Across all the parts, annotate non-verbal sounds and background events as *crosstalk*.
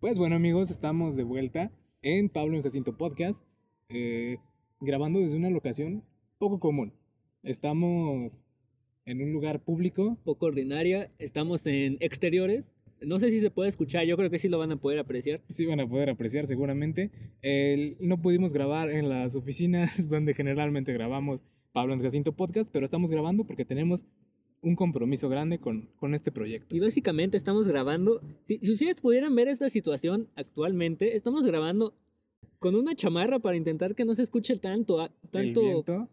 Pues bueno amigos, estamos de vuelta en Pablo en Jacinto Podcast, eh, grabando desde una locación poco común. Estamos en un lugar público. Poco ordinaria, estamos en exteriores. No sé si se puede escuchar, yo creo que sí lo van a poder apreciar. Sí van a poder apreciar seguramente. El- no pudimos grabar en las oficinas *laughs* donde generalmente grabamos Pablo en Jacinto Podcast, pero estamos grabando porque tenemos un compromiso grande con, con este proyecto. Y básicamente estamos grabando. Si, si ustedes pudieran ver esta situación actualmente, estamos grabando con una chamarra para intentar que no se escuche tanto. a- El tanto.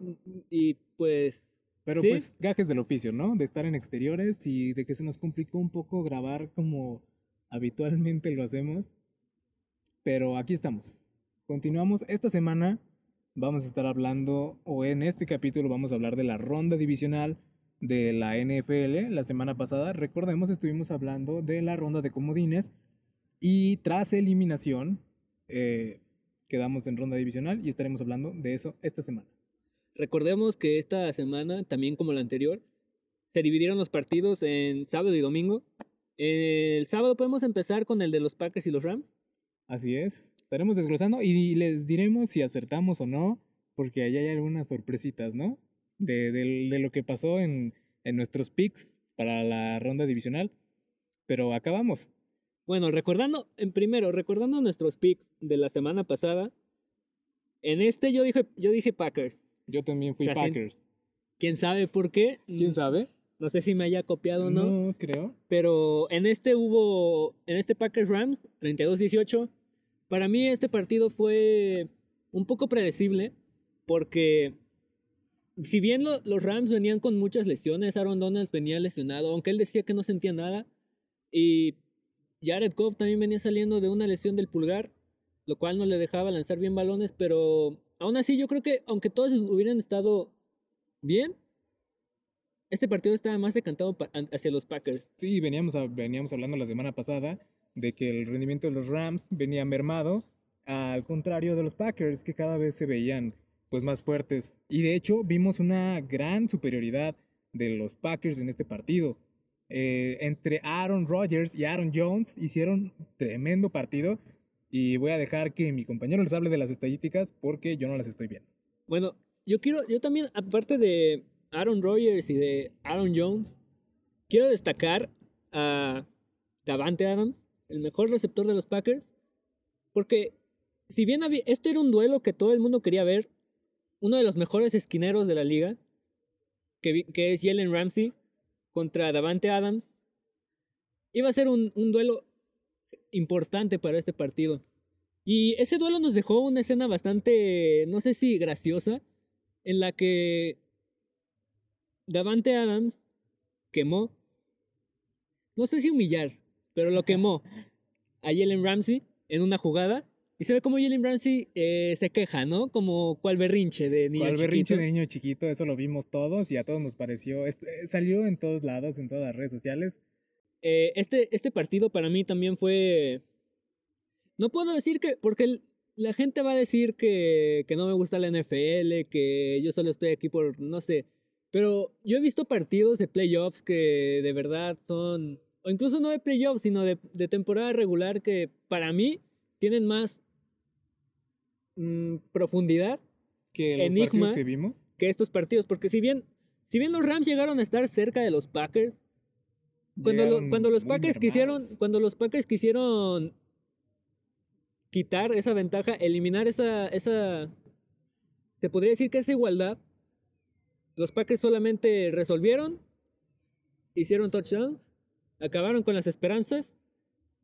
Y pues. Pero Sí. pues gajes del oficio, ¿no? De estar en exteriores y de que se nos complicó un poco grabar como habitualmente lo hacemos. Pero aquí estamos. Continuamos esta semana. Vamos a estar hablando, o en este capítulo vamos a hablar de la ronda divisional de la NFL. La semana pasada, recordemos, estuvimos hablando de la ronda de comodines. Y tras eliminación, eh, quedamos en ronda divisional y estaremos hablando de eso esta semana. Recordemos que esta semana, también como la anterior, se dividieron los partidos en sábado y domingo. El sábado podemos empezar con el de los Packers y los Rams. Así es. Estaremos desglosando y les diremos si acertamos o no, porque allá hay algunas sorpresitas, ¿no? De, de lo que pasó en, en nuestros picks para la ronda divisional. Pero acabamos. Bueno, recordando, en primero, recordando nuestros picks de la semana pasada, en este yo dije, yo dije Packers. Yo también fui Casi- Packers. ¿Quién sabe por qué? ¿Quién sabe? No sé si me haya copiado o no, No creo. pero en este hubo, en este Packers Rams, 32-18. Para mí este partido fue un poco predecible porque si bien lo- los Rams venían con muchas lesiones, Aaron Donald venía lesionado, aunque él decía que no sentía nada, y Jared Goff también venía saliendo de una lesión del pulgar, lo cual no le dejaba lanzar bien balones, pero aún así yo creo que aunque todos hubieran estado bien, este partido estaba más decantado hacia los Packers. Sí, veníamos, a- veníamos hablando la semana pasada de que el rendimiento de los Rams venía mermado, al contrario de los Packers, que cada vez se veían pues más fuertes. Y de hecho vimos una gran superioridad de los Packers en este partido. Eh, entre Aaron Rodgers y Aaron Jones hicieron tremendo partido. Y voy a dejar que mi compañero les hable de las estadísticas porque yo no las estoy viendo. Bueno, yo quiero, yo también, aparte de Aaron Rodgers y de Aaron Jones, quiero destacar a Davante Adams, el mejor receptor de los Packers, porque si bien había, esto era un duelo que todo el mundo quería ver, uno de los mejores esquineros de la liga, que, es Jalen Ramsey, contra Davante Adams, iba a ser un, un duelo importante para este partido. Y ese duelo nos dejó una escena bastante, no sé si graciosa, en la que Davante Adams quemó, no sé si humillar, pero lo quemó a Jalen Ramsey en una jugada. Y se ve como Jalen Ramsey eh, se queja, ¿no? Como cual berrinche de niño Cual berrinche chiquito. de niño chiquito, eso lo vimos todos y a todos nos pareció. eh, salió en todos lados, en todas las redes sociales. Eh, este, este partido para mí también fue... No puedo decir que... Porque el- la gente va a decir que, que no me gusta la NFL, que yo solo estoy aquí por... No sé. Pero yo he visto partidos de playoffs que de verdad son... O incluso no de playoffs, sino de, de temporada regular que para mí tienen más mm, profundidad Que los Enigma. partidos que vimos. que estos partidos. Porque si bien, si bien los Rams llegaron a estar cerca de los Packers, cuando, lo- cuando los Packers quisieron, cuando los Packers quisieron quitar esa ventaja, eliminar esa, esa, se podría decir que esa igualdad, los Packers solamente resolvieron, hicieron touchdowns, acabaron con las esperanzas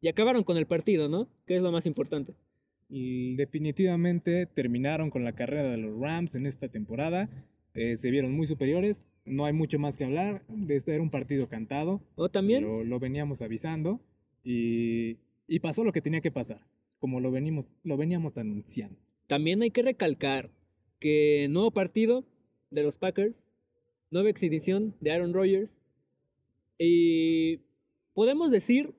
y acabaron con el partido, ¿no? Que es lo más importante. Definitivamente terminaron con la carrera de los Rams en esta temporada. Eh, se vieron muy superiores. No hay mucho más que hablar. De este era un partido cantado. O también, Lo, lo veníamos avisando. Y, y pasó lo que tenía que pasar. Como lo, venimos, lo veníamos anunciando. También hay que recalcar que nuevo partido de los Packers, nueva exhibición de Aaron Rodgers. Y podemos decir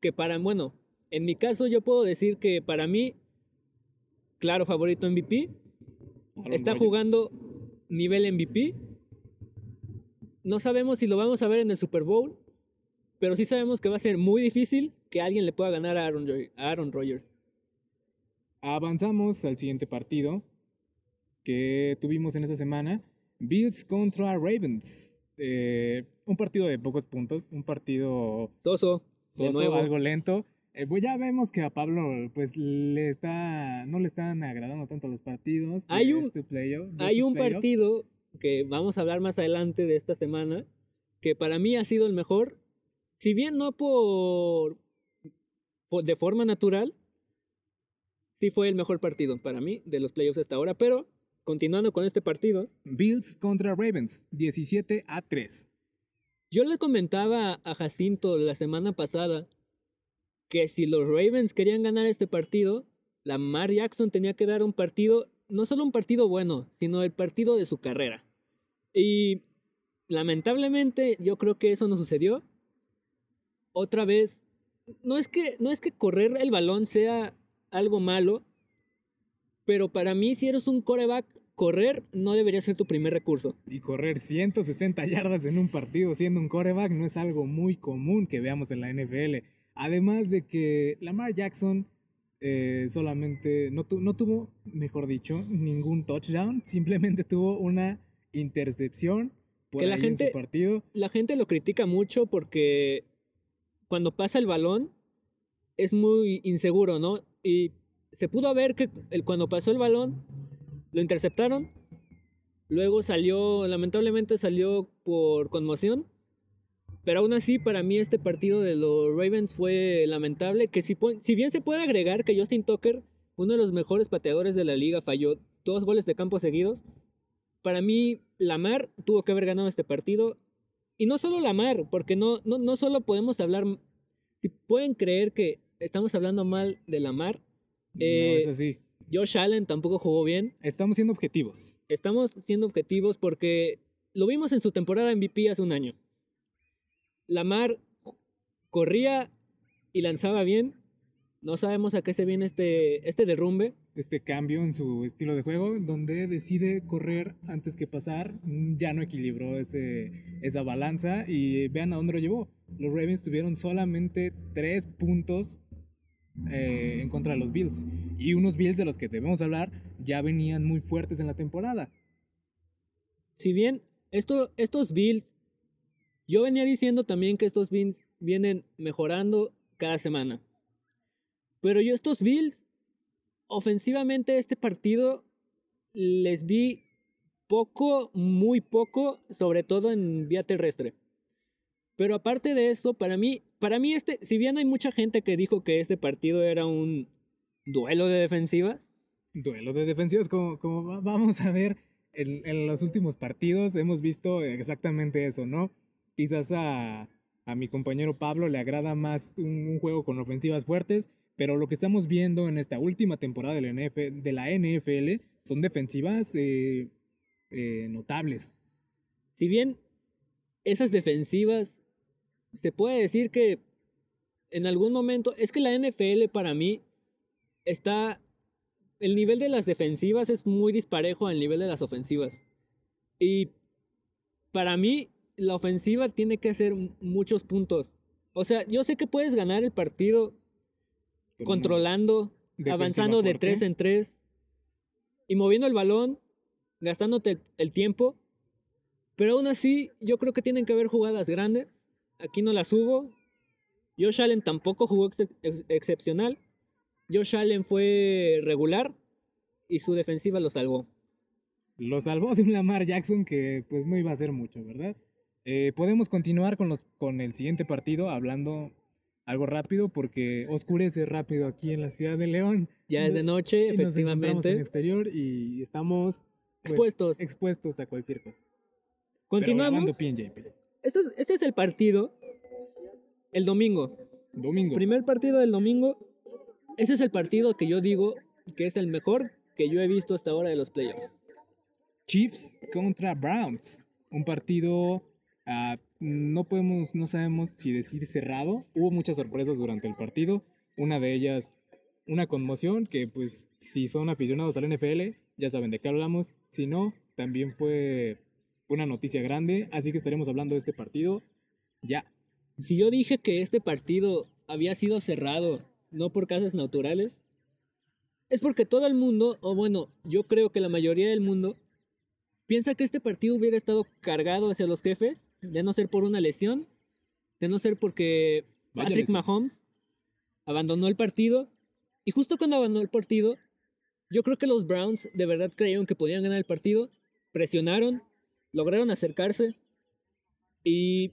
que para, bueno, en mi caso yo puedo decir que para mí, claro favorito MVP, Aaron está Rodgers. jugando nivel MVP. No sabemos si lo vamos a ver en el Super Bowl, pero sí sabemos que va a ser muy difícil que alguien le pueda ganar a Aaron, Joy- a Aaron Rodgers. Avanzamos al siguiente partido que tuvimos en esta semana. Bills contra Ravens. Eh, un partido de pocos puntos, un partido Soso, de soso, nuevo. algo lento. Eh, pues ya vemos que a Pablo pues le está no le están agradando tanto los partidos. Hay un- este playoff- Hay un playoffs. partido que vamos a hablar más adelante de esta semana, que para mí ha sido el mejor, si bien no por, por- de forma natural, sí fue el mejor partido para mí de los playoffs hasta ahora, pero continuando con este partido, Bills contra Ravens, 17 a 3. yo le comentaba a Jacinto la semana pasada que si los Ravens querían ganar este partido, Lamar Jackson tenía que dar un partido, no solo un partido bueno, sino el partido de su carrera. Y lamentablemente yo creo que eso no sucedió. Otra vez, no es que, no es que correr el balón sea algo malo, pero para mí si eres un coreback, correr no debería ser tu primer recurso. Y correr 160 yardas en un partido siendo un coreback no es algo muy común que veamos en la NFL. Además de que Lamar Jackson eh, solamente no, tu- no tuvo, mejor dicho, ningún touchdown, simplemente tuvo una intercepción por Que la ahí en gente- su partido. la gente lo critica mucho porque cuando pasa el balón es muy inseguro, ¿no? Y se pudo ver que cuando pasó el balón lo interceptaron. Luego salió, lamentablemente salió por conmoción. Pero aún así, para mí este partido de los Ravens fue lamentable. Que si, si bien se puede agregar que Justin Tucker, uno de los mejores pateadores de la liga, falló dos goles de campo seguidos. Para mí, Lamar tuvo que haber ganado este partido. Y no solo Lamar, porque no, no, no solo podemos hablar. Si pueden creer que estamos hablando mal de Lamar, no eh, es así. Josh Allen tampoco jugó bien. Estamos siendo objetivos. Estamos siendo objetivos porque lo vimos en su temporada MVP hace un año. Lamar corría y lanzaba bien. No sabemos a qué se viene este, este derrumbe. Este cambio en su estilo de juego, donde decide correr antes que pasar, mm, ya no equilibró ese, esa balanza y vean a dónde lo llevó. Los Ravens tuvieron solamente tres puntos eh, en contra de los Bills. Y unos Bills de los que debemos hablar ya venían muy fuertes en la temporada. Si bien esto, estos Bills, yo venía diciendo también que estos Bills vienen mejorando cada semana. Pero yo estos Bills, ofensivamente este partido, les vi poco, muy poco, sobre todo en vía terrestre. Pero aparte de eso, para mí, para mí este, si bien hay mucha gente que dijo que este partido era un duelo de defensivas, Duelo de defensivas, como, como va- vamos a ver en, en los últimos partidos, hemos visto exactamente eso, ¿no? Quizás a, a mi compañero Pablo le agrada más un, juego con ofensivas fuertes, pero lo que estamos viendo en esta última temporada de la, NF de la NFL son defensivas eh, eh, notables. si bien esas defensivas se puede decir que en algún momento es que la NFL para mí está el nivel de las defensivas es muy disparejo al nivel de las ofensivas y para mí la ofensiva tiene que hacer muchos puntos o sea yo sé que puedes ganar el partido controlando avanzando de. 3 en 3 y moviendo el balón, gastándote el, el tiempo. Pero aún así, yo creo que tienen que haber jugadas grandes. Aquí no las hubo. Josh Allen tampoco jugó ex- ex- excepcional. Josh Allen fue regular y su defensiva lo salvó. Lo salvó de un Lamar Jackson que pues no iba a hacer mucho, ¿verdad? Eh, podemos continuar con, los, con el siguiente partido hablando algo rápido porque oscurece rápido aquí en la ciudad de León. Ya es de No- noche, y nos encontramos en efectivamente. exterior y estamos pues, Expuestos. expuestos a cualquier cosa. Continuamos. Este es, este es el partido. El domingo. Domingo. Primer partido del domingo. Ese es el partido que yo digo que es el mejor que yo he visto hasta ahora de los playoffs. Chiefs contra Browns. Un partido, ah, no podemos, no sabemos si decir cerrado. Hubo muchas sorpresas durante el partido. Una de ellas, una conmoción que pues si son aficionados al NFL, ya saben de qué hablamos. Si no, también fue una noticia grande. Así que estaremos hablando de este partido ya. Si yo dije que este partido había sido cerrado, no por causas naturales, es porque todo el mundo, o bueno, yo creo que la mayoría del mundo, piensa que este partido hubiera estado cargado hacia los jefes, de no ser por una lesión, de no ser porque Vaya Patrick lesión. Mahomes abandonó el partido. Y justo cuando abandonó el partido, yo creo que los Browns de verdad creyeron que podían ganar el partido, presionaron, lograron acercarse. Y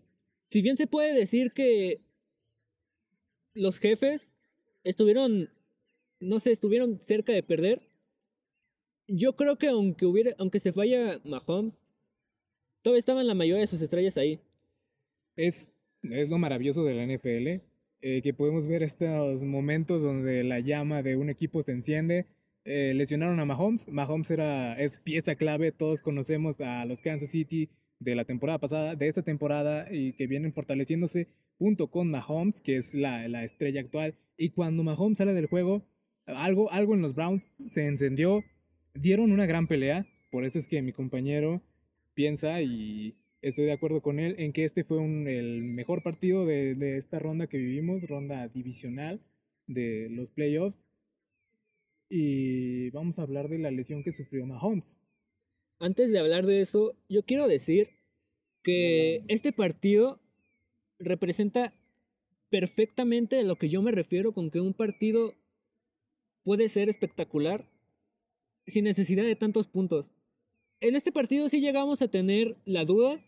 si bien se puede decir que los jefes estuvieron, no sé, estuvieron cerca de perder, yo creo que aunque hubiera, aunque se falla Mahomes, todavía estaban la mayoría de sus estrellas ahí. Es, es lo maravilloso de la NFL, eh, que podemos ver estos momentos donde la llama de un equipo se enciende. Eh, lesionaron a Mahomes. Mahomes era, es pieza clave. Todos conocemos a los Kansas City de la temporada pasada, de esta temporada, y que vienen fortaleciéndose junto con Mahomes, que es la, la estrella actual. Y cuando Mahomes sale del juego, algo, algo en los Browns se encendió. Dieron una gran pelea. Por eso es que mi compañero piensa y estoy de acuerdo con él en que este fue un- el mejor partido de, de esta ronda que vivimos, ronda divisional de los playoffs. Y vamos a hablar de la lesión que sufrió Mahomes. Antes de hablar de eso, yo quiero decir que este partido representa perfectamente a lo que yo me refiero con que un partido puede ser espectacular sin necesidad de tantos puntos. En este partido sí llegamos a tener la duda,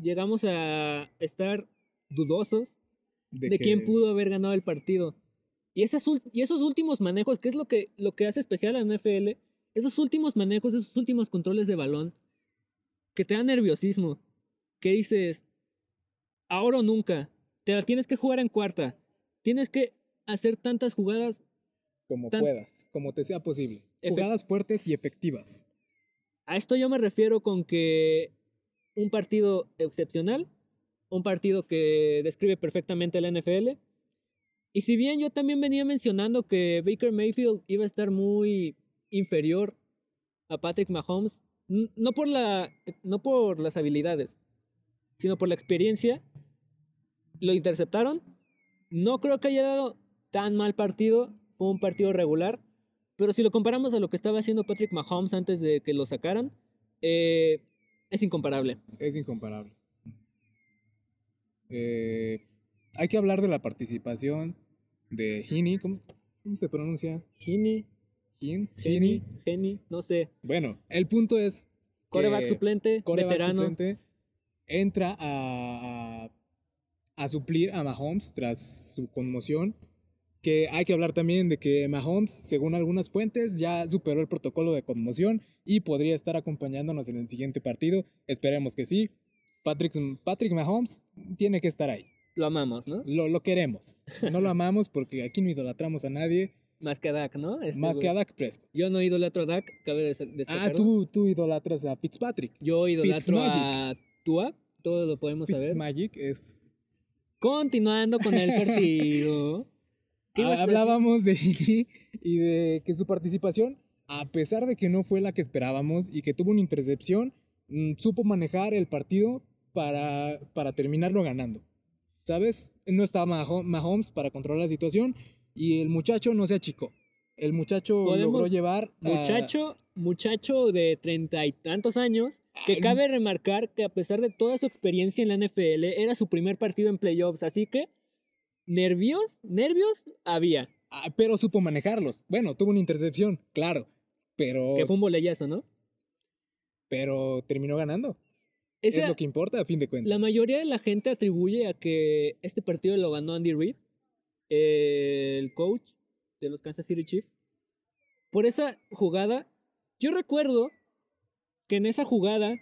llegamos a estar dudosos de, que- quién pudo haber ganado el partido. Y, esas y esos últimos manejos, que es lo que, lo que hace especial a la NFL, esos últimos manejos, esos últimos controles de balón, que te dan nerviosismo, que dices, ahora o nunca, te la tienes que jugar en cuarta, tienes que hacer tantas jugadas, Como tan- puedas, como te sea posible. Jugadas fuertes y efectivas. A esto yo me refiero con que un partido excepcional, un partido que describe perfectamente la NFL, y si bien yo también venía mencionando que Baker Mayfield iba a estar muy inferior a Patrick Mahomes, no por, la, no por las habilidades, sino por la experiencia, lo interceptaron. No creo que haya dado tan mal partido, fue un partido regular, pero si lo comparamos a lo que estaba haciendo Patrick Mahomes antes de que lo sacaran, eh, es incomparable. Es incomparable. Eh, hay que hablar de la participación de Heaney. ¿Cómo, cómo se pronuncia? Geni, Heaney. Geni, no sé. Bueno, el punto es Coreback suplente, quarterback veterano. suplente entra a, a, a suplir a Mahomes tras su conmoción. Que hay que hablar también de que Mahomes, según algunas fuentes, ya superó el protocolo de conmoción y podría estar acompañándonos en el siguiente partido. Esperemos que sí. Patrick, Patrick Mahomes tiene que estar ahí. Lo amamos, ¿no? Lo, lo queremos. No lo amamos porque aquí no idolatramos a nadie Más que a Dak, ¿no? Este más que a güey. Dak Prescott. Yo no idolatro a Dak, cabe des- Ah, tú, tú idolatras a Fitzpatrick. Yo idolatro a Tua, todo lo podemos saber. Fitzmagic es Continuando con el partido. *laughs* ¿Qué ibas a decir? Hablábamos de Iggy y de que su participación, a pesar de que no fue la que esperábamos y que tuvo una intercepción, mm, supo manejar el partido para, para terminarlo ganando. ¿Sabes? No estaba Maho- Mahomes para controlar la situación y el muchacho no se achicó. El muchacho logró llevar. a- Muchacho, muchacho de treinta y tantos años, que cabe remarcar que a pesar de toda su experiencia en la NFL, era su primer partido en playoffs, así que nervios, nervios había, ah, pero supo manejarlos. Bueno, tuvo una intercepción, claro. Pero, que fue un bolellazo, ¿no? pero terminó ganando. Esa- es lo que importa a fin de cuentas. La mayoría de la gente atribuye a que este partido lo ganó Andy Reid, el coach de los Kansas City Chiefs. Por esa jugada, yo recuerdo que en esa jugada,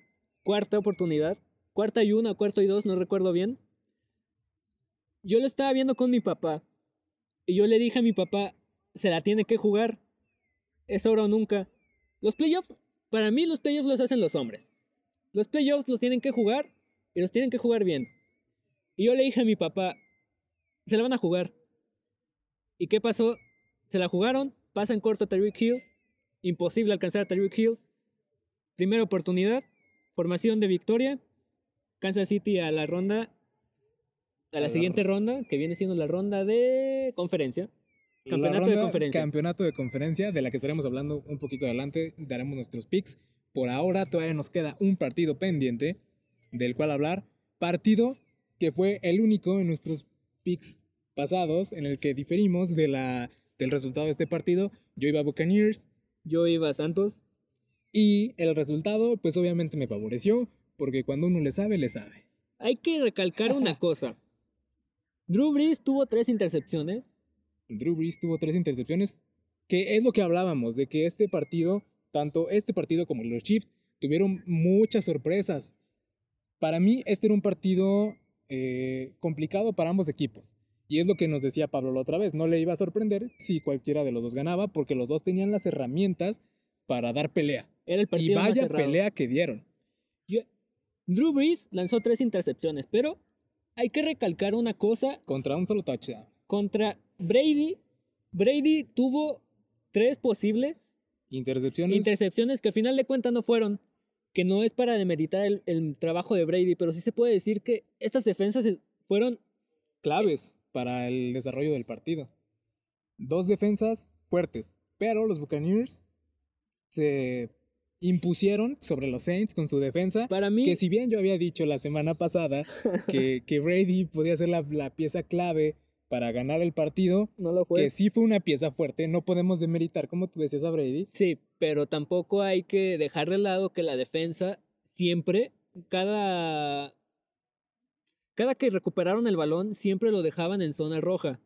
cuarta oportunidad, cuarta y una, cuarta y dos, no recuerdo bien, yo lo estaba viendo con mi papá. Y yo le dije a mi papá, se la tiene que jugar. Es ahora o nunca. Los playoffs, para mí los playoffs los hacen los hombres. Los playoffs los tienen que jugar y los tienen que jugar bien. Y yo le dije a mi papá, se la van a jugar. ¿Y qué pasó? Se la jugaron, pasa en corto a Tyreek Hill, imposible alcanzar a Tyreek Hill. Primera oportunidad, formación de victoria, Kansas City a la ronda a la siguiente ronda, que viene siendo la ronda de conferencia. Campeonato de conferencia. Campeonato de conferencia, de la que estaremos hablando un poquito adelante. Daremos nuestros picks. Por ahora todavía nos queda un partido pendiente del cual hablar. Partido que fue el único en nuestros picks pasados en el que diferimos de la, del resultado de este partido. Yo iba a Buccaneers. Yo iba a Santos. Y el resultado, pues obviamente me favoreció, porque cuando uno le sabe, le sabe. Hay que recalcar una *laughs* cosa. Drew Brees tuvo tres intercepciones. Drew Brees tuvo tres intercepciones, que es lo que hablábamos, de que este partido, tanto este partido como los Chiefs, tuvieron muchas sorpresas. Para mí, este era un partido eh, complicado para ambos equipos. Y es lo que nos decía Pablo la otra vez, no le iba a sorprender si cualquiera de los dos ganaba, porque los dos tenían las herramientas para dar pelea. Era el partido y vaya pelea que dieron. Drew Brees lanzó tres intercepciones, pero hay que recalcar una cosa. Contra un solo touchdown. Contra Brady. Brady tuvo tres posibles intercepciones. Intercepciones que al final de cuentas no fueron. Que no es para demeritar el, trabajo de Brady, pero sí se puede decir que estas defensas fueron claves para el desarrollo del partido. Dos defensas fuertes, pero los Buccaneers se impusieron sobre los Saints con su defensa. Para mí. Que si bien yo había dicho la semana pasada *laughs* que, que Brady podía ser la, la, pieza clave para ganar el partido, no lo fue. que sí fue una pieza fuerte, no podemos demeritar como tú decías a Brady. Sí, pero tampoco hay que dejar de lado que la defensa siempre, cada. Cada que recuperaron el balón, siempre lo dejaban en zona roja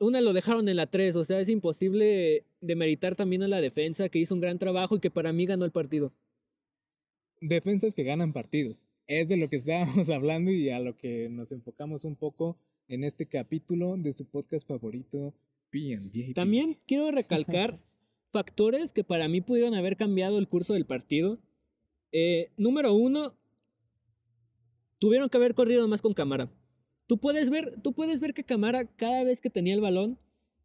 una lo dejaron en la 3, o sea, es imposible demeritar también a la defensa que hizo un gran trabajo y que para mí ganó el partido. Defensas que ganan partidos. Es de lo que estábamos *laughs* hablando y a lo que nos enfocamos un poco en este capítulo de su podcast favorito, PNJ. También quiero recalcar *laughs* factores que para mí pudieron haber cambiado el curso del partido. Eh, número uno, tuvieron que haber corrido más con cámara. Tú puedes ver, tú puedes ver que Camara cada vez que tenía el balón,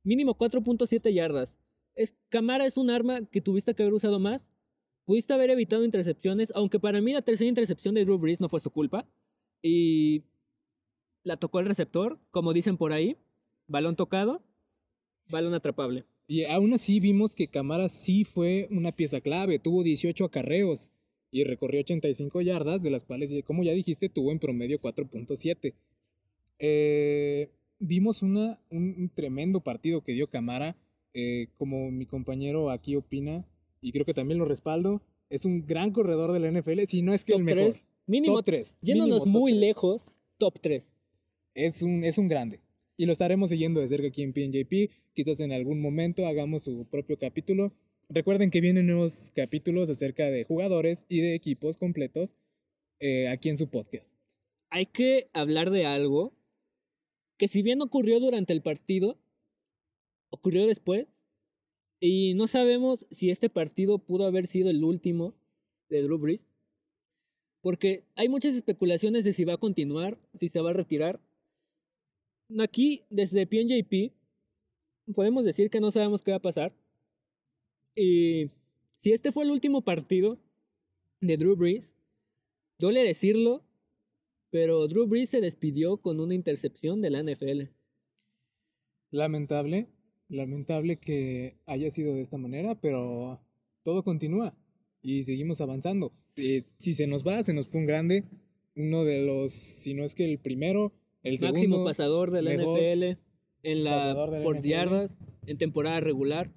mínimo 4.7 yardas. Es, Camara es un arma que tuviste que haber usado más. Pudiste haber evitado intercepciones, aunque para mí la tercera intercepción de Drew Brees no fue su culpa. Y la tocó el receptor, como dicen por ahí. Balón tocado, balón atrapable. Y aún así vimos que Camara sí fue una pieza clave. Tuvo 18 acarreos y recorrió 85 yardas, de las cuales, como ya dijiste, tuvo en promedio 4.7. Eh, vimos una, un, tremendo partido que dio Camara, eh, como mi compañero aquí opina, y creo que también lo respaldo, es un gran corredor de la NFL, si no es que el mejor. mínimo 3. Yéndonos muy lejos, top 3. Es un, es un grande. Y lo estaremos siguiendo de cerca aquí en PNJP. Quizás en algún momento hagamos su propio capítulo. Recuerden que vienen nuevos capítulos acerca de jugadores y de equipos completos eh, aquí en su podcast. Hay que hablar de algo que si bien ocurrió durante el partido, ocurrió después. Y no sabemos si este partido pudo haber sido el último de Drew Brees. Porque hay muchas especulaciones de si va a continuar, si se va a retirar. Aquí, desde PNJP, podemos decir que no sabemos qué va a pasar. Y si este fue el último partido de Drew Brees, duele decirlo, pero Drew Brees se despidió con una intercepción de la NFL. Lamentable, lamentable que haya sido de esta manera, pero todo continúa y seguimos avanzando. Eh, si se nos va, se nos fue un grande, uno de los, si no es que el primero, el máximo pasador de la NFL en la por yardas en temporada regular.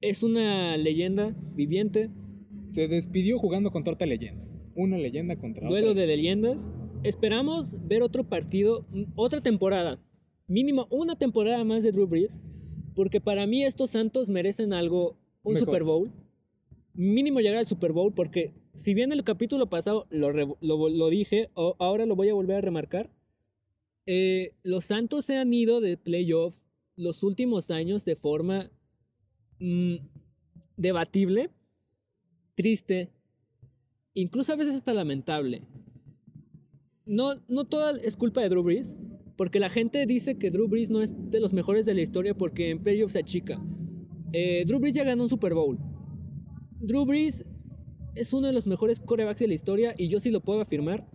Es una leyenda viviente. Se despidió jugando con torta leyenda una leyenda contra Duelo de leyendas. Esperamos ver otro partido, otra temporada. Mínimo una temporada más de Drew Brees. Porque para mí estos Santos merecen algo, un Super Bowl. Mínimo llegar al Super Bowl porque si bien el capítulo pasado lo, lo, dije, ahora lo voy a volver a remarcar. Eh, los Santos se han ido de playoffs los últimos años de forma mm, debatible, triste, incluso a veces hasta lamentable. No, no toda es culpa de Drew Brees, porque la gente dice que Drew Brees no es de los mejores de la historia porque en playoffs se achica. Eh, Drew Brees ya ganó un Super Bowl. Drew Brees es uno de los mejores corebacks de la historia y yo sí lo puedo afirmar.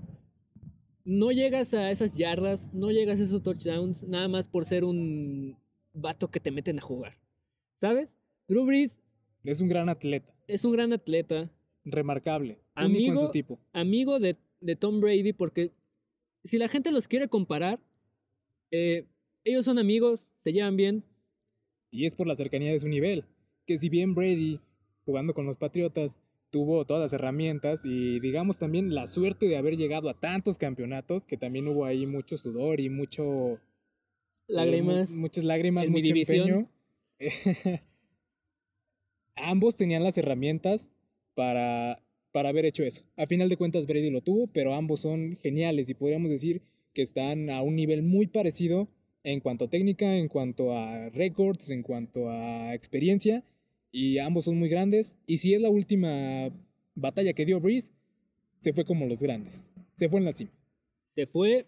no llegas a esas yardas, no llegas a esos touchdowns, nada más por ser un vato que te meten a jugar. ¿Sabes? Drew Brees Es un gran atleta, es un gran atleta, remarcable, único en Amigo- su tipo. amigo de, de Tom Brady, porque si la gente los quiere comparar, eh, ellos son amigos, se llevan bien. Y es por la cercanía de su nivel. Que si bien Brady, jugando con los Patriotas, tuvo todas las herramientas y digamos también la suerte de haber llegado a tantos campeonatos, que también hubo ahí mucho sudor y mucho... eh, Lágrimas. mu- muchas lágrimas, en mucho empeño. *laughs* Ambos tenían las herramientas para, para haber hecho eso. A final de cuentas Brady lo tuvo, pero ambos son geniales y podríamos decir que están a un nivel muy parecido en cuanto a técnica, en cuanto a récords, en cuanto a experiencia. Y ambos son muy grandes. Y si es la última batalla que dio Breeze, se fue como los grandes. Se fue en la cima. Se fue,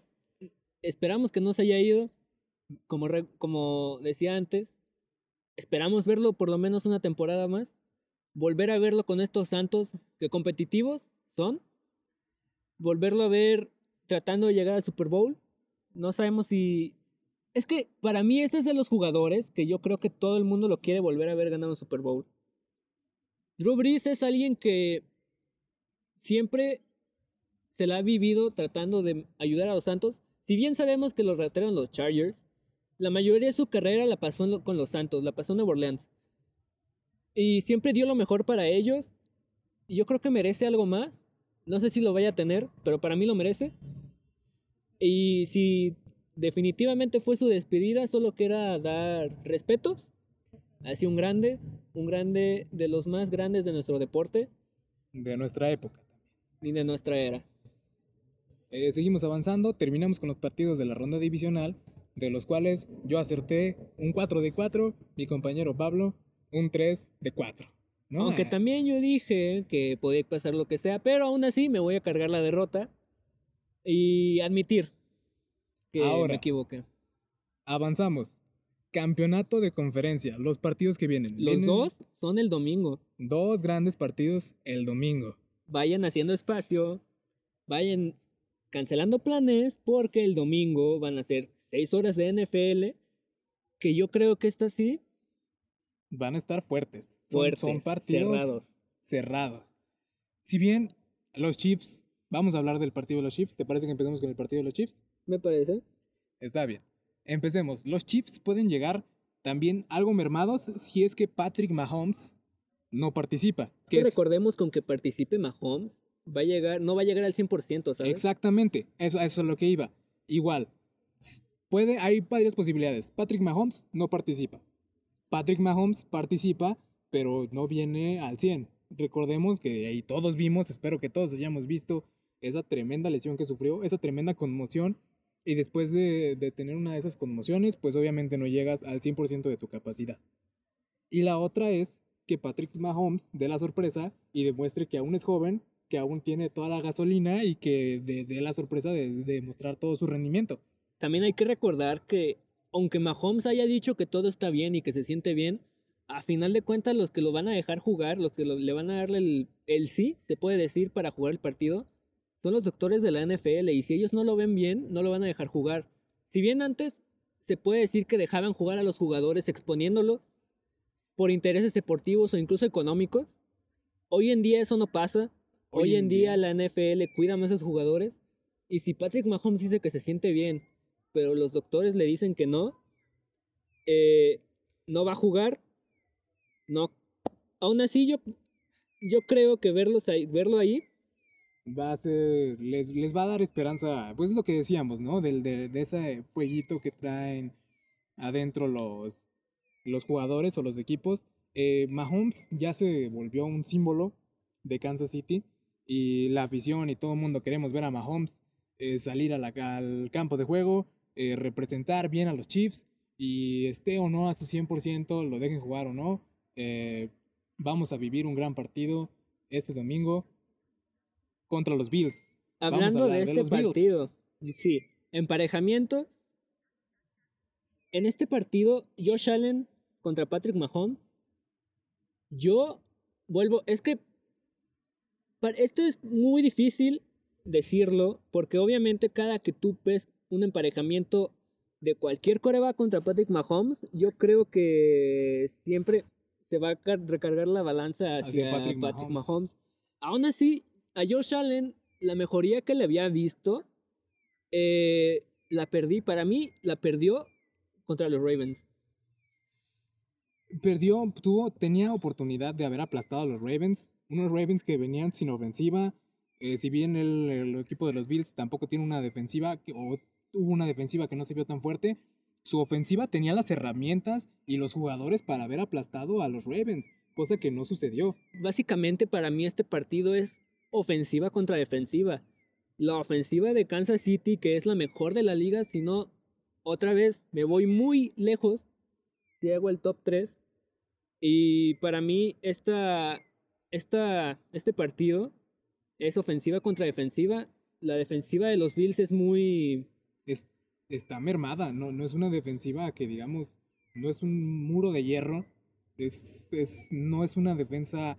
esperamos que no se haya ido, como, como decía antes, esperamos verlo por lo menos una temporada más, volver a verlo con estos Santos que competitivos son, volverlo a ver tratando de llegar al Super Bowl, no sabemos si... Es que para mí este es de los jugadores que yo creo que todo el mundo lo quiere volver a ver ganar un Super Bowl. Drew Brees es alguien que siempre se la ha vivido tratando de ayudar a los Santos. Si bien sabemos que los rastrearon los Chargers, la mayoría de su carrera la pasó con los Santos, la pasó en Nueva Orleans. Y siempre dio lo mejor para ellos. Y yo creo que merece algo más. No sé si lo vaya a tener, pero para mí lo merece. Y si definitivamente fue su despedida, solo queda dar respetos. Así un grande, un grande de los más grandes de nuestro deporte De nuestra época. y de nuestra era. Eh, seguimos avanzando, terminamos con los partidos de la ronda divisional, de los cuales yo acerté un 4 de 4, mi compañero Pablo un 3 de 4. ¿no? Aunque Eh, también yo dije que podía pasar lo que sea, pero aún así me voy a cargar la derrota y admitir que Ahora. me equivoqué. Avanzamos. Campeonato de conferencia, los partidos que vienen. Los Vienen dos son el domingo. Dos grandes partidos el domingo. Vayan haciendo espacio, vayan cancelando planes porque el domingo van a ser seis horas de NFL que yo creo que esta sí, Van a estar fuertes. Son, fuertes, son partidos cerrados. cerrados. Si bien los Chiefs, vamos a hablar del partido de los Chiefs, ¿te parece que empecemos con el partido de los Chiefs? Me parece. Está bien. Empecemos. Los Chiefs pueden llegar también algo mermados si es que Patrick Mahomes no participa. Es que que es- recordemos con que participe Mahomes, va a llegar, no va a llegar al 100%, ¿sabes? Exactamente, eso, eso es lo que iba. Igual, puede, hay varias posibilidades. Patrick Mahomes no participa. Patrick Mahomes participa, pero no viene al 100. Recordemos que ahí todos vimos, espero que todos hayamos visto esa tremenda lesión que sufrió, esa tremenda conmoción. Y después de, tener una de esas conmociones, pues obviamente no llegas al 100% de tu capacidad. Y la otra es que Patrick Mahomes dé la sorpresa y demuestre que aún es joven, que aún tiene toda la gasolina y que dé dé la sorpresa de, de mostrar todo su rendimiento. También hay que recordar que, aunque Mahomes haya dicho que todo está bien y que se siente bien, a final de cuentas los que lo van a dejar jugar, los que lo- le van a darle el, el sí, se puede decir, para jugar el partido, son los doctores de la NFL y si ellos no lo ven bien, no lo van a dejar jugar. Si bien antes se puede decir que dejaban jugar a los jugadores exponiéndolos por intereses deportivos o incluso económicos, hoy en día eso no pasa. Hoy, en día, la NFL cuida más a sus jugadores y si Patrick Mahomes dice que se siente bien, pero los doctores le dicen que no, eh, no va a jugar, no. Aún así yo, yo creo que verlos ahí, verlo ahí va a ser, les, les va a dar esperanza, pues es lo que decíamos, ¿no? Del, de, de ese fueguito que traen adentro los, los jugadores o los equipos. Eh, Mahomes ya se volvió un símbolo de Kansas City y la afición y todo el mundo queremos ver a Mahomes eh, salir al campo de juego, eh, representar bien a los Chiefs y esté o no a su 100%, lo dejen jugar o no. eh, vamos a vivir un gran partido este domingo contra los Bills. Hablando de de este los Bills. partido, sí, emparejamiento. En este partido, Josh Allen contra Patrick Mahomes. Yo vuelvo, es que esto es muy difícil decirlo, porque obviamente cada que tú ves un emparejamiento de cualquier coreback contra Patrick Mahomes, yo creo que siempre se va a recargar la balanza hacia, Patrick, Mahomes. Aún así, a Josh Allen, la mejoría que le había visto, eh, la perdí. Para mí, la perdió contra los Ravens. Perdió, tuvo, tenía oportunidad de haber aplastado a los Ravens. Unos Ravens que venían sin ofensiva. Eh, si bien el, equipo de los Bills tampoco tiene una defensiva, o tuvo una defensiva que no se vio tan fuerte, su ofensiva tenía las herramientas y los jugadores para haber aplastado a los Ravens, cosa que no sucedió. Básicamente para mí este partido es ofensiva contra defensiva. La ofensiva de Kansas City, que es la mejor de la liga, si no, otra vez me voy muy lejos, si hago el top 3. Y para mí esta, esta, este partido es ofensiva contra defensiva. La defensiva de los Bills es muy... está mermada, no, no es una defensiva que digamos, no es un muro de hierro, es, es, no es una defensa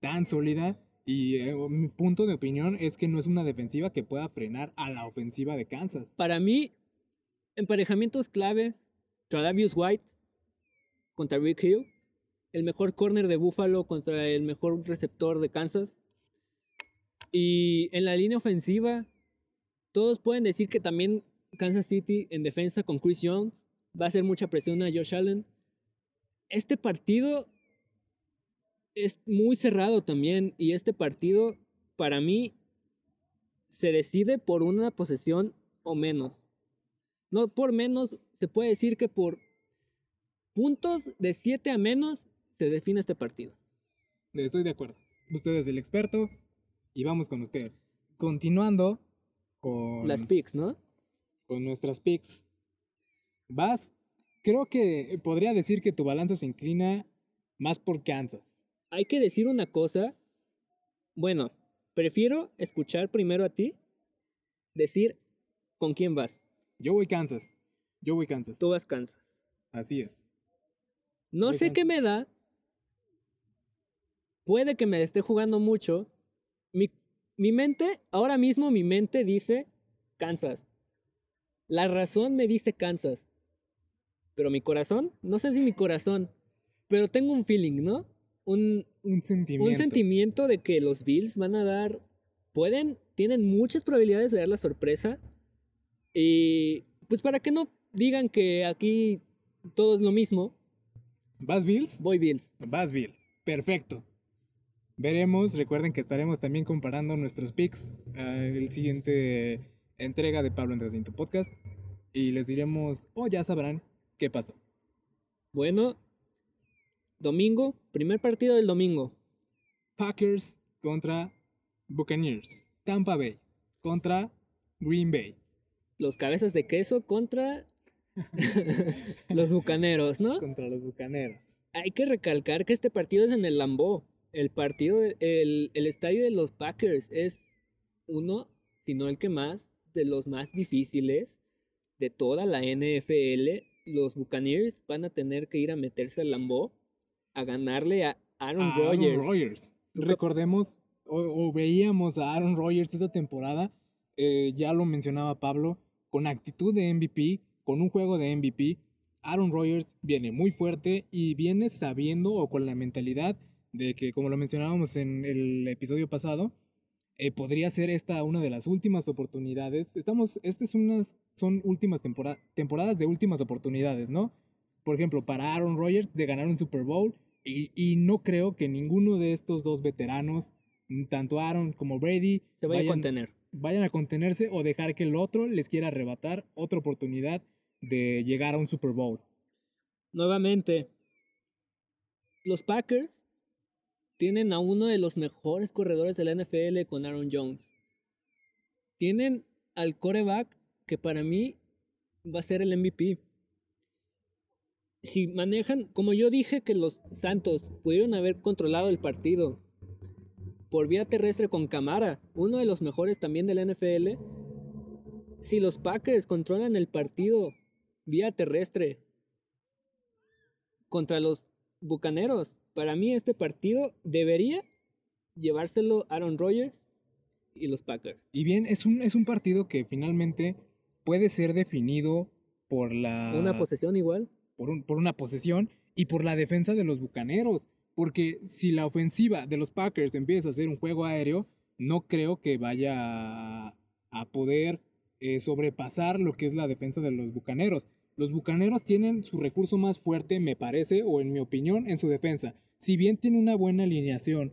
tan sólida. Y eh, mi punto de opinión es que no es una defensiva que pueda frenar a la ofensiva de Kansas. Para mí, emparejamientos clave, Tradavius White contra Rick Hill, el mejor corner de Buffalo contra el mejor receptor de Kansas. Y en la línea ofensiva, todos pueden decir que también Kansas City en defensa con Chris Jones va a hacer mucha presión a Josh Allen. Este partido es muy cerrado también y este partido para mí se decide por una posesión o menos. No por menos, se puede decir que por puntos de 7 a menos se define este partido. Estoy de acuerdo. Usted es el experto, y vamos con usted. Continuando con... Las picks, ¿no? Con nuestras picks. Vas, creo que podría decir que tu balanza se inclina más por Kansas. Hay que decir una cosa. Bueno, prefiero escuchar primero a ti decir con quién vas. Yo voy Kansas. Yo voy Kansas. Tú vas Kansas. Así es. No sé qué me da. Puede que me esté jugando mucho, mi, mente, ahora mismo mi mente dice Kansas. La razón me dice Kansas. Pero mi corazón, no sé si mi corazón, pero tengo un feeling, ¿no? Un, un sentimiento. Un sentimiento de que los Bills van a dar, pueden, tienen muchas probabilidades de dar la sorpresa. Y pues para que no digan que aquí todo es lo mismo. ¿Vas Bills? Voy Bills. Vas Bills. Perfecto. Veremos, recuerden que estaremos también comparando nuestros picks en el siguiente entrega de Pablo Entre Podcast y les diremos, o ya sabrán, qué pasó. Bueno, domingo, primer partido del domingo. Packers contra Buccaneers. Tampa Bay contra Green Bay. Los cabezas de queso contra *laughs* los bucaneros, ¿no? Contra los bucaneros. Hay que recalcar que este partido es en el Lambeau el partido, el, el estadio de los Packers es uno, si no el que más, de los más difíciles de toda la NFL. Los Buccaneers van a tener que ir a meterse al Lambeau a ganarle a Aaron Rodgers. Recordemos, o, veíamos a Aaron Rodgers esta temporada, eh, ya lo mencionaba Pablo, con actitud de MVP, con un juego de MVP. Aaron Rodgers viene muy fuerte y viene sabiendo o con la mentalidad de que, como lo mencionábamos en el episodio pasado, eh, podría ser esta una de las últimas oportunidades. Estamos, estas unas, son últimas temporadas de últimas oportunidades, ¿no? Por ejemplo, para Aaron Rodgers de ganar un Super Bowl. Y, y no creo que ninguno de estos dos veteranos, tanto Aaron como Brady, se vayan, a contener. Vayan a contenerse o dejar que el otro les quiera arrebatar otra oportunidad de llegar a un Super Bowl. Nuevamente, los Packers tienen a uno de los mejores corredores de la NFL con Aaron Jones. Tienen al coreback que para mí va a ser el MVP. Si manejan, como yo dije que los Santos pudieron haber controlado el partido por vía terrestre con Camara, uno de los mejores también de la NFL, si los Packers controlan el partido vía terrestre contra los Bucaneros, para mí este partido debería llevárselo Aaron Rodgers y los Packers. Y bien, es un, es un partido que finalmente puede ser definido por la... Una posesión igual. Por, un, por una posesión y por la defensa de los Bucaneros. Porque si la ofensiva de los Packers empieza a hacer un juego aéreo, no creo que vaya a, a poder eh, sobrepasar lo que es la defensa de los Bucaneros. Los Bucaneros tienen su recurso más fuerte, me parece, o en mi opinión, en su defensa. Si bien tiene una buena alineación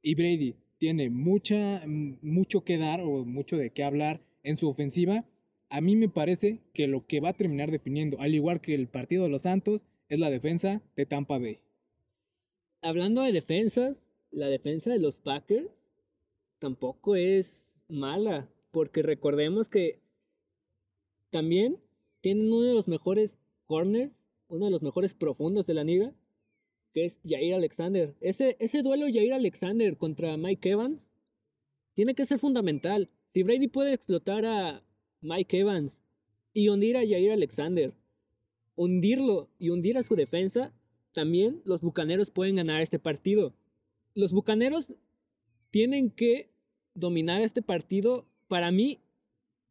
y Brady tiene mucha, mucho que dar o mucho de qué hablar en su ofensiva, a mí me parece que lo que va a terminar definiendo, al igual que el partido de los Santos, es la defensa de Tampa Bay. Hablando de defensas, la defensa de los Packers tampoco es mala, porque recordemos que también tienen uno de los mejores corners, uno de los mejores profundos de la liga, que es Jair Alexander. Ese, ese duelo Jair Alexander contra Mike Evans tiene que ser fundamental. Si Brady puede explotar a Mike Evans y hundir a Jair Alexander, hundirlo y hundir a su defensa, también los Bucaneros pueden ganar este partido. Los Bucaneros tienen que dominar este partido. Para mí,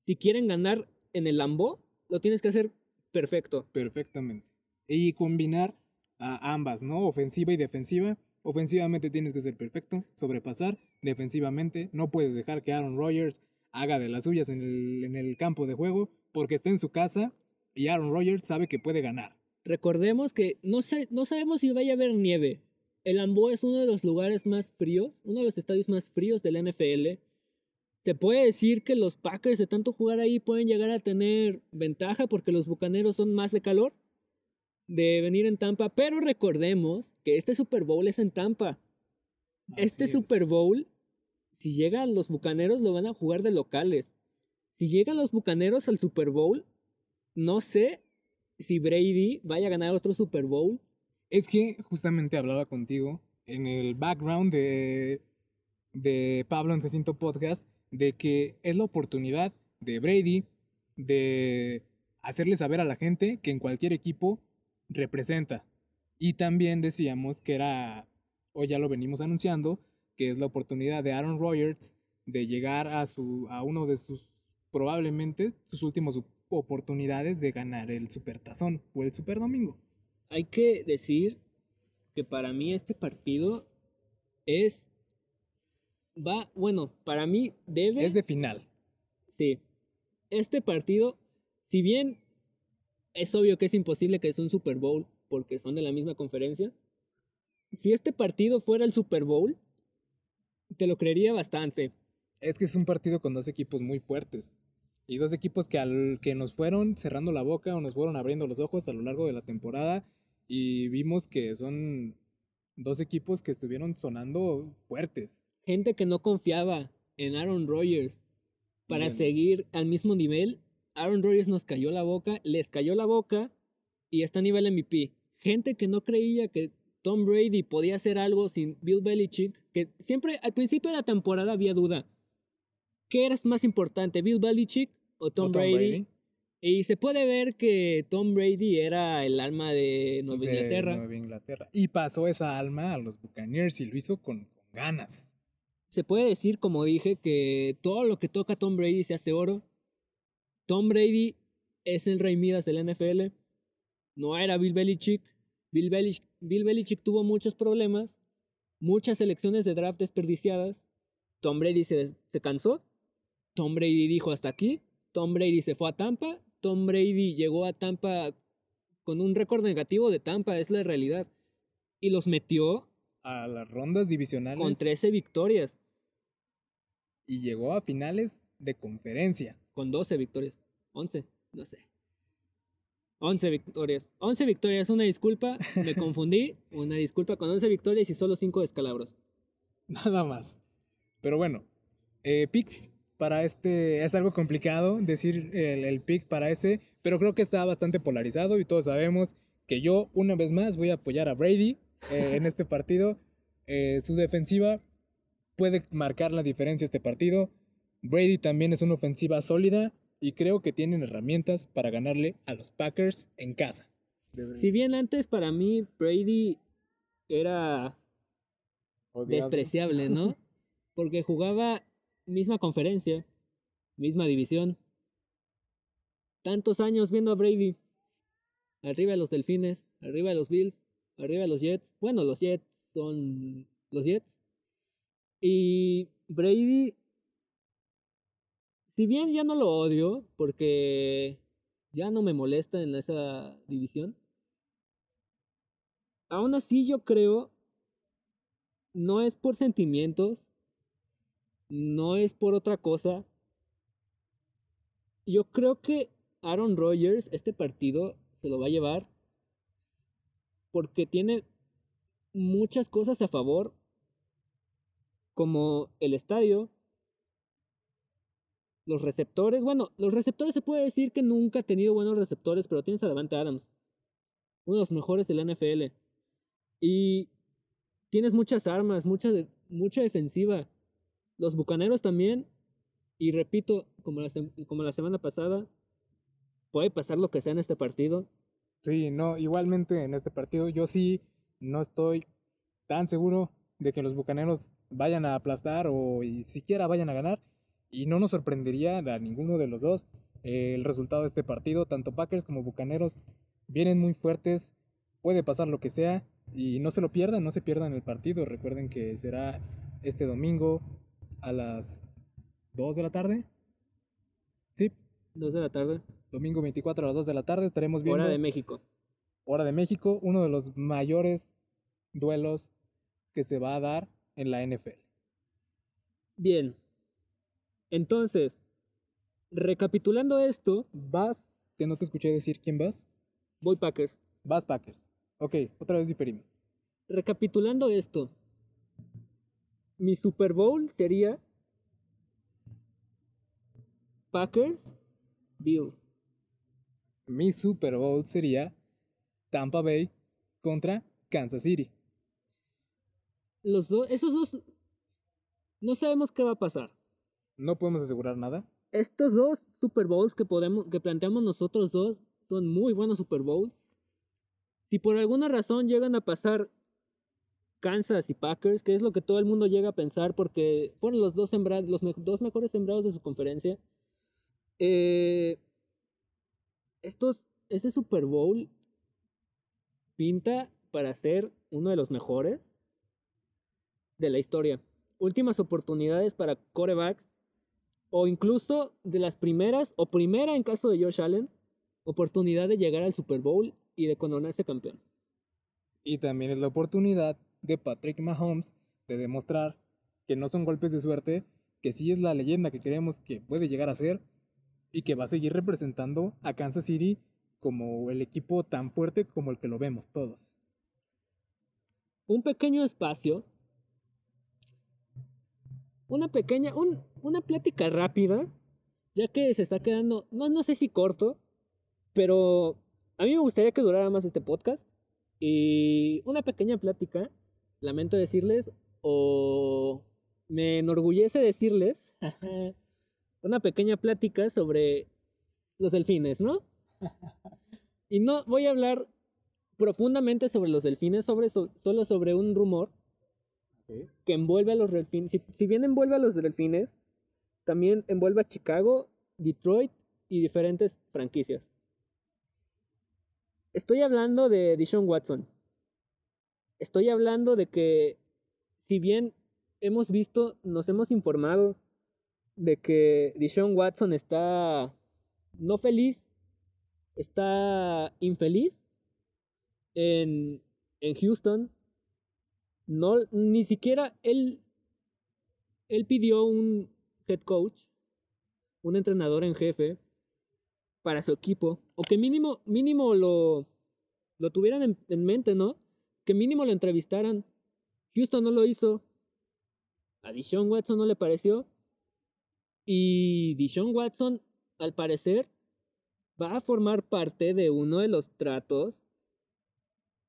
si quieren ganar en el Lambo, lo tienes que hacer perfecto. Perfectamente. Y combinar a ambas, ¿no? Ofensiva y defensiva. Ofensivamente tienes que ser perfecto, sobrepasar. Defensivamente no puedes dejar que Aaron Rodgers haga de las suyas en el, en el campo de juego porque está en su casa y Aaron Rodgers sabe que puede ganar. Recordemos que no, no sabemos si vaya a haber nieve. El Ambo es uno de los lugares más fríos, uno de los estadios más fríos del NFL. Se puede decir que los Packers de tanto jugar ahí pueden llegar a tener ventaja porque los Bucaneros son más de calor de venir en Tampa, pero recordemos que este Super Bowl es en Tampa. este Super Bowl, si llegan los Bucaneros, lo van a jugar de locales. Si llegan los Bucaneros al Super Bowl, no sé si Brady vaya a ganar otro Super Bowl. Es que justamente hablaba contigo en el background de, de Pablo Anteciento Podcast de que es la oportunidad de Brady de hacerle saber a la gente que en cualquier equipo representa. Y también decíamos que era, o ya lo venimos anunciando, que es la oportunidad de Aaron Rodgers de llegar a, su, a uno de sus, probablemente, sus últimas oportunidades de ganar el Supertazón o el Super Domingo. Hay que decir que para mí este partido es, va, bueno, para mí debe... Es de final. Sí. Este partido, si bien es obvio que es imposible que sea un Super Bowl porque son de la misma conferencia. Si este partido fuera el Super Bowl, te lo creería bastante. Es que es un partido con dos equipos muy fuertes. Y dos equipos que, al, que nos fueron cerrando la boca o nos fueron abriendo los ojos a lo largo de la temporada. Y vimos que son dos equipos que estuvieron sonando fuertes. Gente que no confiaba en Aaron Rodgers para seguir al mismo nivel Aaron Rodgers nos cayó la boca, les cayó la boca y está a nivel MVP. Gente que no creía que Tom Brady podía hacer algo sin Bill Belichick, que siempre al principio de la temporada había duda. ¿Qué era más importante, Bill Belichick o Tom, Brady? Y se puede ver que Tom Brady era el alma de Nueva Inglaterra. Nueva Inglaterra. Y pasó esa alma a los Buccaneers y lo hizo con, con ganas. Se puede decir, como dije, que todo lo que toca Tom Brady se hace oro. Tom Brady es el rey Midas del NFL. No era Bill Belichick. Bill Belichick, tuvo muchos problemas, muchas elecciones de draft desperdiciadas. Tom Brady se, se cansó. Tom Brady dijo hasta aquí. Tom Brady se fue a Tampa. Tom Brady llegó a Tampa con un récord negativo de Tampa, es la realidad. Y los metió a las rondas divisionales. Con 13 victorias. Y llegó a finales de conferencia. Con 12 victorias. 11, no sé. 11 victorias. 11 victorias, una disculpa, me *laughs* confundí. Una disculpa con 11 victorias y solo 5 descalabros. *laughs* Nada más. Pero bueno, eh, picks para este es algo complicado decir el, el pick para este, pero creo que está bastante polarizado y todos sabemos que yo una vez más voy a apoyar a Brady eh, en este partido. Eh, su defensiva puede marcar la diferencia este partido. Brady también es una ofensiva sólida y creo que tienen herramientas para ganarle a los Packers en casa. Si bien antes para mí Brady era despreciable, ¿no? *laughs* Porque jugaba misma conferencia, misma división. Tantos años viendo a Brady. Arriba de los Delfines, arriba de los Bills, arriba de los Jets. Bueno, los Jets son los Jets. Y Brady, si bien ya no lo odio, porque ya no me molesta en esa división, aún así yo creo, no es por sentimientos, no es por otra cosa. Yo creo que Aaron Rodgers este partido se lo va a llevar porque tiene muchas cosas a favor, como el estadio, los receptores. Bueno, los receptores se puede decir que nunca ha tenido buenos receptores, pero tienes a Davante Adams, uno de los mejores de la NFL. Y tienes muchas armas, mucha, mucha defensiva. Los bucaneros también. Y repito, como la, como la semana pasada, puede pasar lo que sea en este partido. Sí, no, igualmente en este partido yo sí no estoy tan seguro de que los Bucaneros vayan a aplastar o siquiera vayan a ganar. Y no nos sorprendería a ninguno de los dos el resultado de este partido. Tanto Packers como Bucaneros vienen muy fuertes. Puede pasar lo que sea. Y no se lo pierdan, no se pierdan el partido. Recuerden que será este domingo a las 2 de la tarde. Sí. 2 de la tarde. Domingo 24 a las 2 de la tarde estaremos viendo. Hora de México. Hora de México, uno de los mayores duelos que se va a dar en la NFL. Bien. Entonces, recapitulando esto. ¿Vas? Que no te escuché decir quién vas. Voy Packers. Vas Packers. Ok, otra vez diferimos. Recapitulando esto. Mi Super Bowl sería Packers, Bills. Mi Super Bowl sería Tampa Bay contra Kansas City. Los dos, esos dos, no sabemos qué va a pasar. No podemos asegurar nada. Estos dos Super Bowls que podemos, que planteamos nosotros dos, son muy buenos Super Bowls. Si por alguna razón llegan a pasar Kansas y Packers, que es lo que todo el mundo llega a pensar porque fueron los dos, los dos mejores sembrados de su conferencia, eh, estos, este Super Bowl pinta para ser uno de los mejores de la historia. Últimas oportunidades para corebacks, o incluso de las primeras, o primera en caso de Josh Allen, oportunidad de llegar al Super Bowl y de coronarse campeón. Y también es la oportunidad de Patrick Mahomes de demostrar que no son golpes de suerte, que sí es la leyenda que creemos que puede llegar a ser y que va a seguir representando a Kansas City como el equipo tan fuerte como el que lo vemos todos. Un pequeño espacio, una pequeña, una plática rápida, ya que se está quedando, no, no sé si corto, pero a mí me gustaría que durara más este podcast. Y una pequeña plática, lamento decirles, o me enorgullece decirles, *laughs* una pequeña plática sobre los delfines, ¿no? *laughs* Y no voy a hablar profundamente sobre los delfines, sobre solo sobre un rumor que envuelve a los delfines. Si, si, bien envuelve a los delfines, también envuelve a Chicago, Detroit y diferentes franquicias. Estoy hablando de Dishon Watson. Estoy hablando de que, si bien hemos visto, nos hemos informado de que Dishon Watson está no feliz, está infeliz en, en Houston. No, ni siquiera él, él pidió un head coach, un entrenador en jefe, para su equipo. O que mínimo, mínimo lo, lo tuvieran en, mente, ¿no? Que mínimo lo entrevistaran. Houston no lo hizo. A Dishon Watson no le pareció. Y Dishon Watson, al parecer, va a formar parte de uno de los tratos,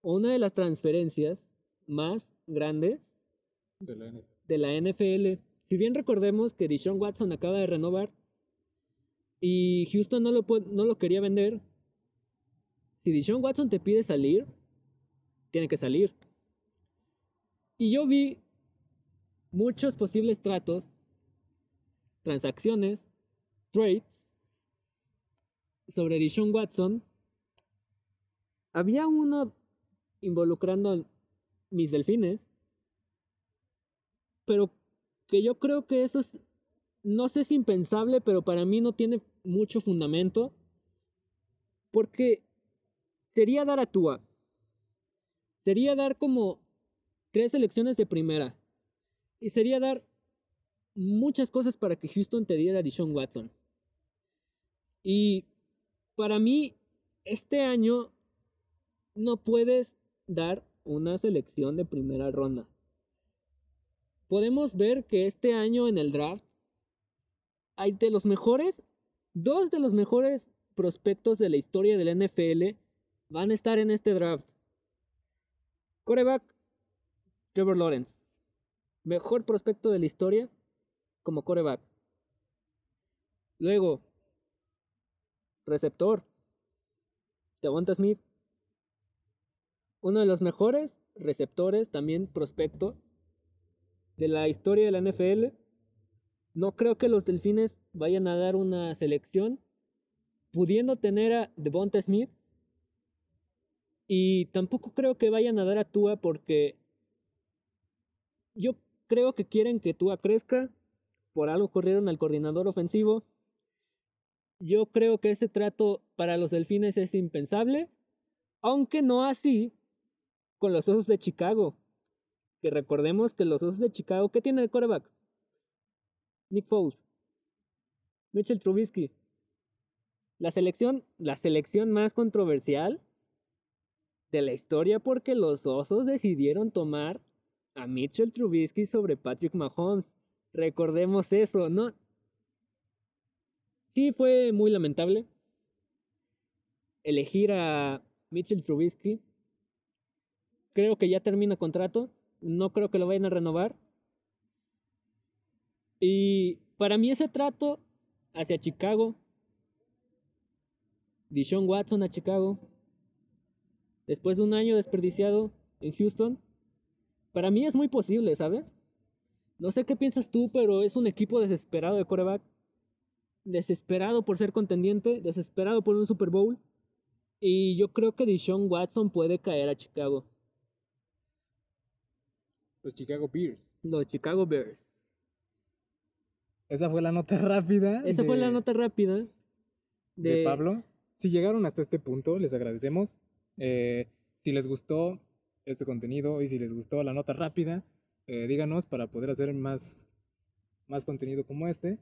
una de las transferencias más grandes de la NFL. De la NFL. Si bien recordemos que Dishon Watson acaba de renovar y Houston no lo, no lo quería vender. Si Dishon Watson te pide salir, tiene que salir. Y yo vi muchos posibles tratos transacciones, trades, sobre Dishon Watson, había uno involucrando mis delfines, pero que yo creo que eso es, no sé si impensable, pero para mí no tiene mucho fundamento, porque sería dar a Tua, sería dar como tres elecciones de primera, y sería dar muchas cosas para que Houston te diera a Dishon Watson. Y para mí, este año no puedes dar una selección de primera ronda. Podemos ver que este año en el draft hay de los mejores, dos de los mejores prospectos de la historia del NFL van a estar en este draft. Coreback, Trevor Lawrence. Mejor prospecto de la historia como coreback. Luego, receptor, Devonta Smith. Uno de los mejores receptores, también prospecto de la historia de la NFL. No creo que los Delfines vayan a dar una selección pudiendo tener a Devonta Smith. Y tampoco creo que vayan a dar a Tua porque yo creo que quieren que Tua crezca. Por algo corrieron al coordinador ofensivo. Yo creo que ese trato para los delfines es impensable, aunque no así con los osos de Chicago. Que recordemos que los osos de Chicago, ¿qué tiene de coreback? Nick Foles, Mitchell Trubisky. La selección, la selección más controversial de la historia porque los osos decidieron tomar a Mitchell Trubisky sobre Patrick Mahomes. Recordemos eso, ¿no? Sí, fue muy lamentable elegir a Mitchell Trubisky. Creo que ya termina contrato. No creo que lo vayan a renovar. Y para mí ese trato hacia Chicago, Dishon Watson a Chicago, después de un año desperdiciado en Houston, para mí es muy posible, ¿sabes? No sé qué piensas tú, pero es un equipo desesperado de coreback desesperado por ser contendiente, desesperado por un Super Bowl. Y yo creo que Deshaun Watson puede caer a Chicago. Los Chicago Bears. Los Chicago Bears. Esa fue la nota *laughs* rápida. Esa fue la nota rápida de, Pablo. Si llegaron hasta este punto, les agradecemos. Eh, si les gustó este contenido y si les gustó la nota rápida, eh, díganos para poder hacer más, más contenido como este.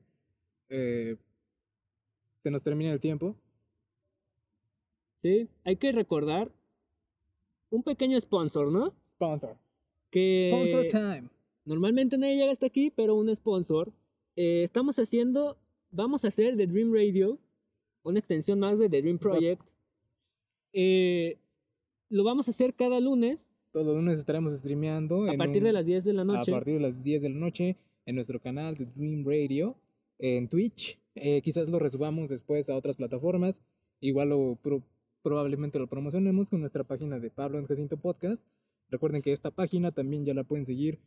Eh, se nos termina el tiempo. Sí, hay que recordar un pequeño sponsor, ¿no? Sponsor. Que sponsor time. Normalmente nadie llega hasta aquí, pero un sponsor. Eh, estamos haciendo, vamos a hacer The Dream Radio, una extensión más de The Dream Project. Eh, lo vamos a hacer cada lunes. Todos los lunes estaremos streameando. A partir de las 10 de la noche. A partir de las 10 de la noche en nuestro canal The Dream Radio en Twitch. Eh, quizás lo resubamos después a otras plataformas. Igual lo probablemente lo promocionemos con nuestra página de Pablo en Jacinto Podcast. Recuerden que esta página también ya la pueden seguir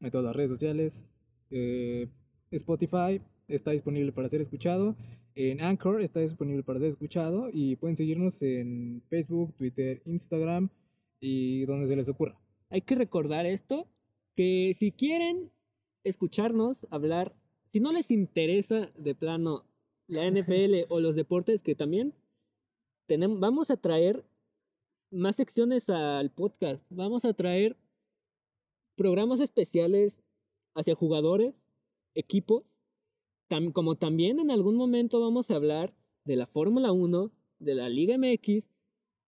en todas las redes sociales. Eh, Spotify está disponible para ser escuchado. En Anchor está disponible para ser escuchado. Y pueden seguirnos en Facebook, Twitter, Instagram y donde se les ocurra. Hay que recordar esto, que si quieren escucharnos hablar si no les interesa de plano la NFL *laughs* o los deportes que también tenemos, vamos a traer más secciones al podcast. Vamos a traer programas especiales hacia jugadores, equipos, como también en algún momento vamos a hablar de la Fórmula 1, de la Liga MX,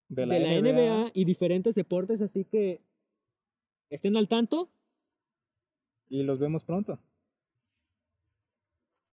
de la, NBA y diferentes deportes, así que estén al tanto. Y los vemos pronto.